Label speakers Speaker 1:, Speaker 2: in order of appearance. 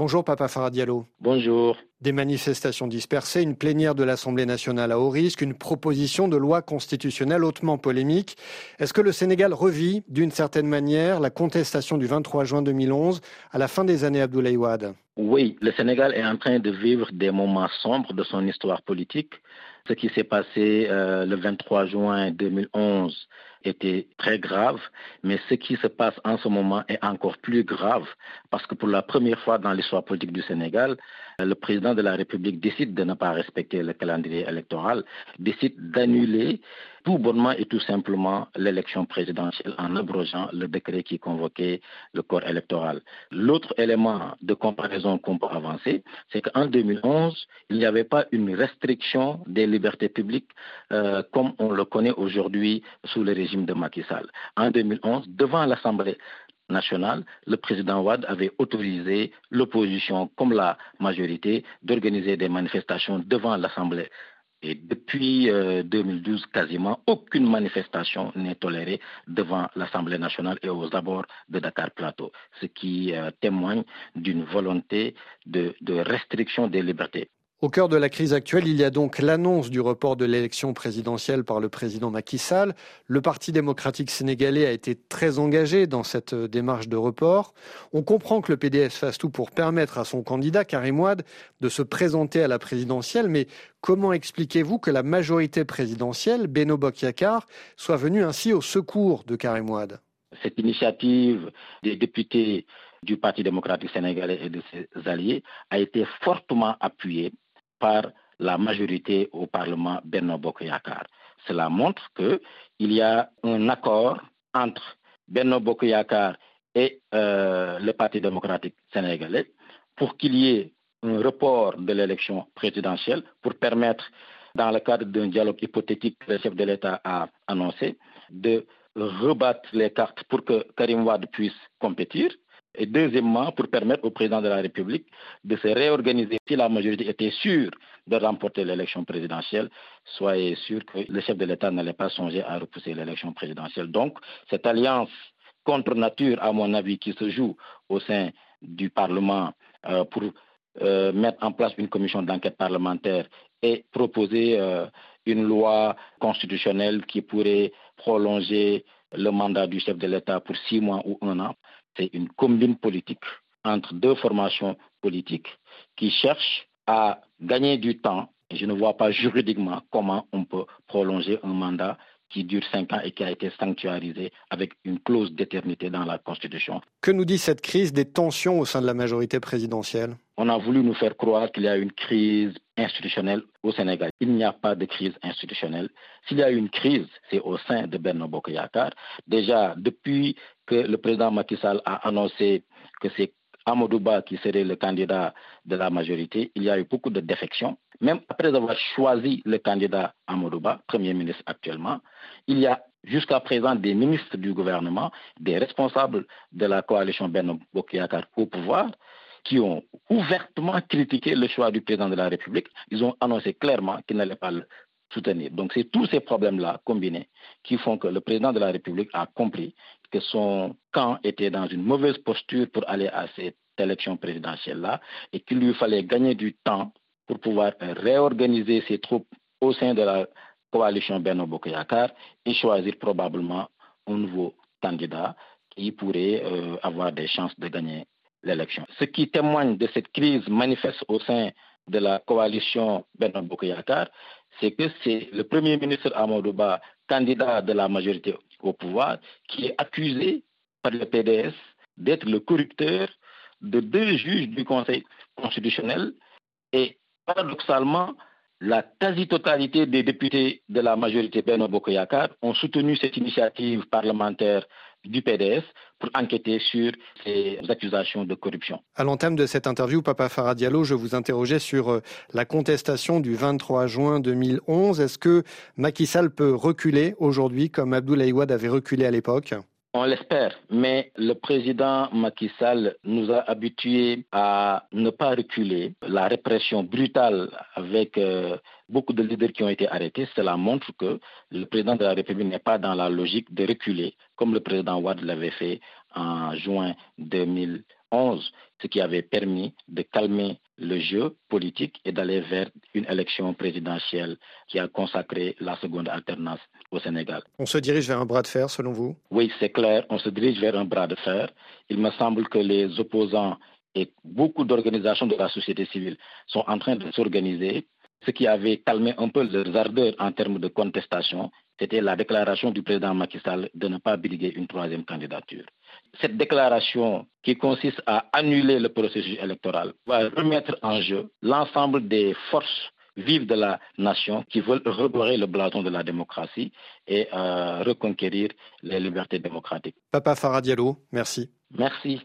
Speaker 1: Bonjour Papa Faradiallo.
Speaker 2: Bonjour.
Speaker 1: Des manifestations dispersées, une plénière de l'Assemblée nationale à haut risque, une proposition de loi constitutionnelle hautement polémique. Est-ce que le Sénégal revit d'une certaine manière la contestation du 23 juin 2011 à la fin des années Abdoulaye Wade?
Speaker 2: Oui, le Sénégal est en train de vivre des moments sombres de son histoire politique. Ce qui s'est passé euh, le 23 juin 2011 était très grave, mais ce qui se passe en ce moment est encore plus grave parce que pour la première fois dans l'histoire politique du Sénégal, le président de la République décide de ne pas respecter le calendrier électoral, décide d'annuler tout bonnement et tout simplement l'élection présidentielle en abrogeant le décret qui convoquait le corps électoral. L'autre élément de comparaison qu'on peut avancer, c'est qu'en 2011, il n'y avait pas une restriction des libertés publiques euh, comme on le connaît aujourd'hui sous le régime de Macky Sall. En 2011, devant l'Assemblée nationale, le président Ouad avait autorisé l'opposition comme la majorité d'organiser des manifestations devant l'Assemblée. Et depuis 2012, euh, quasiment aucune manifestation n'est tolérée devant l'Assemblée nationale et aux abords de Dakar Plateau, ce qui euh, témoigne d'une volonté de restriction des libertés.
Speaker 1: Au cœur de la crise actuelle, il y a donc l'annonce du report de l'élection présidentielle par le président Macky Sall. Le Parti démocratique sénégalais a été très engagé dans cette démarche de report. On comprend que le PDS fasse tout pour permettre à son candidat, Karim Ouad, de se présenter à la présidentielle, mais comment expliquez-vous que la majorité présidentielle, Beno Bokyakar, soit venue ainsi au secours de Karim Ouad
Speaker 2: Cette initiative des députés du Parti démocratique sénégalais et de ses alliés a été fortement appuyée par la majorité au Parlement Benno Bokoyakar. Cela montre qu'il y a un accord entre Benno Bokoyakar et euh, le Parti démocratique sénégalais pour qu'il y ait un report de l'élection présidentielle pour permettre, dans le cadre d'un dialogue hypothétique que le chef de l'État a annoncé, de rebattre les cartes pour que Karim Wade puisse compétir et deuxièmement, pour permettre au président de la République de se réorganiser. Si la majorité était sûre de remporter l'élection présidentielle, soyez sûr que le chef de l'État n'allait pas songer à repousser l'élection présidentielle. Donc, cette alliance contre nature, à mon avis, qui se joue au sein du Parlement euh, pour euh, mettre en place une commission d'enquête parlementaire et proposer euh, une loi constitutionnelle qui pourrait prolonger le mandat du chef de l'État pour six mois ou un an c'est une combine politique entre deux formations politiques qui cherchent à gagner du temps. Je ne vois pas juridiquement comment on peut prolonger un mandat qui dure cinq ans et qui a été sanctuarisé avec une clause d'éternité dans la Constitution.
Speaker 1: Que nous dit cette crise des tensions au sein de la majorité présidentielle?
Speaker 2: On a voulu nous faire croire qu'il y a une crise institutionnelle au Sénégal. Il n'y a pas de crise institutionnelle. S'il y a une crise, c'est au sein de Bernard Bokoyakar. Déjà, depuis que le président Macky Sall a annoncé que c'est Amadouba qui serait le candidat de la majorité, il y a eu beaucoup de défections. Même après avoir choisi le candidat Amadouba, Premier ministre actuellement, il y a jusqu'à présent des ministres du gouvernement, des responsables de la coalition Beno Bokyakar au pouvoir, qui ont ouvertement critiqué le choix du président de la République. Ils ont annoncé clairement qu'ils n'allaient pas le soutenir. Donc c'est tous ces problèmes-là combinés qui font que le président de la République a compris que son camp était dans une mauvaise posture pour aller à cette élection présidentielle-là et qu'il lui fallait gagner du temps pour pouvoir réorganiser ses troupes au sein de la coalition Beno Bokoyakar et choisir probablement un nouveau candidat qui pourrait euh, avoir des chances de gagner l'élection. Ce qui témoigne de cette crise manifeste au sein de la coalition Beno Bokoyakar, c'est que c'est le Premier ministre Amadouba, candidat de la majorité au pouvoir, qui est accusé par le PDS d'être le corrupteur de deux juges du Conseil constitutionnel et paradoxalement, la quasi-totalité des députés de la majorité Beno Bokoyakar ont soutenu cette initiative parlementaire du PDS pour enquêter sur ces accusations de corruption.
Speaker 1: À l'entame de cette interview, Papa Farah Diallo, je vous interrogeais sur euh, la contestation du 23 juin 2011. Est-ce que Macky Sall peut reculer aujourd'hui comme Abdoulaye Wade avait reculé à l'époque?
Speaker 2: On l'espère, mais le président Macky Sall nous a habitués à ne pas reculer. La répression brutale avec euh, beaucoup de leaders qui ont été arrêtés, cela montre que le président de la République n'est pas dans la logique de reculer, comme le président Ouad l'avait fait en juin 2011. 2011, ce qui avait permis de calmer le jeu politique et d'aller vers une élection présidentielle qui a consacré la seconde alternance au Sénégal.
Speaker 1: On se dirige vers un bras de fer, selon vous?
Speaker 2: Oui, c'est clair, on se dirige vers un bras de fer. Il me semble que les opposants et beaucoup d'organisations de la société civile sont en train de s'organiser. Ce qui avait calmé un peu leurs ardeurs en termes de contestation, c'était la déclaration du président Macky Sall de ne pas briguer une troisième candidature. Cette déclaration qui consiste à annuler le processus électoral va remettre en jeu l'ensemble des forces vives de la nation qui veulent redorer le blason de la démocratie et euh, reconquérir les libertés démocratiques.
Speaker 1: Papa Farah Diallo, merci.
Speaker 2: Merci.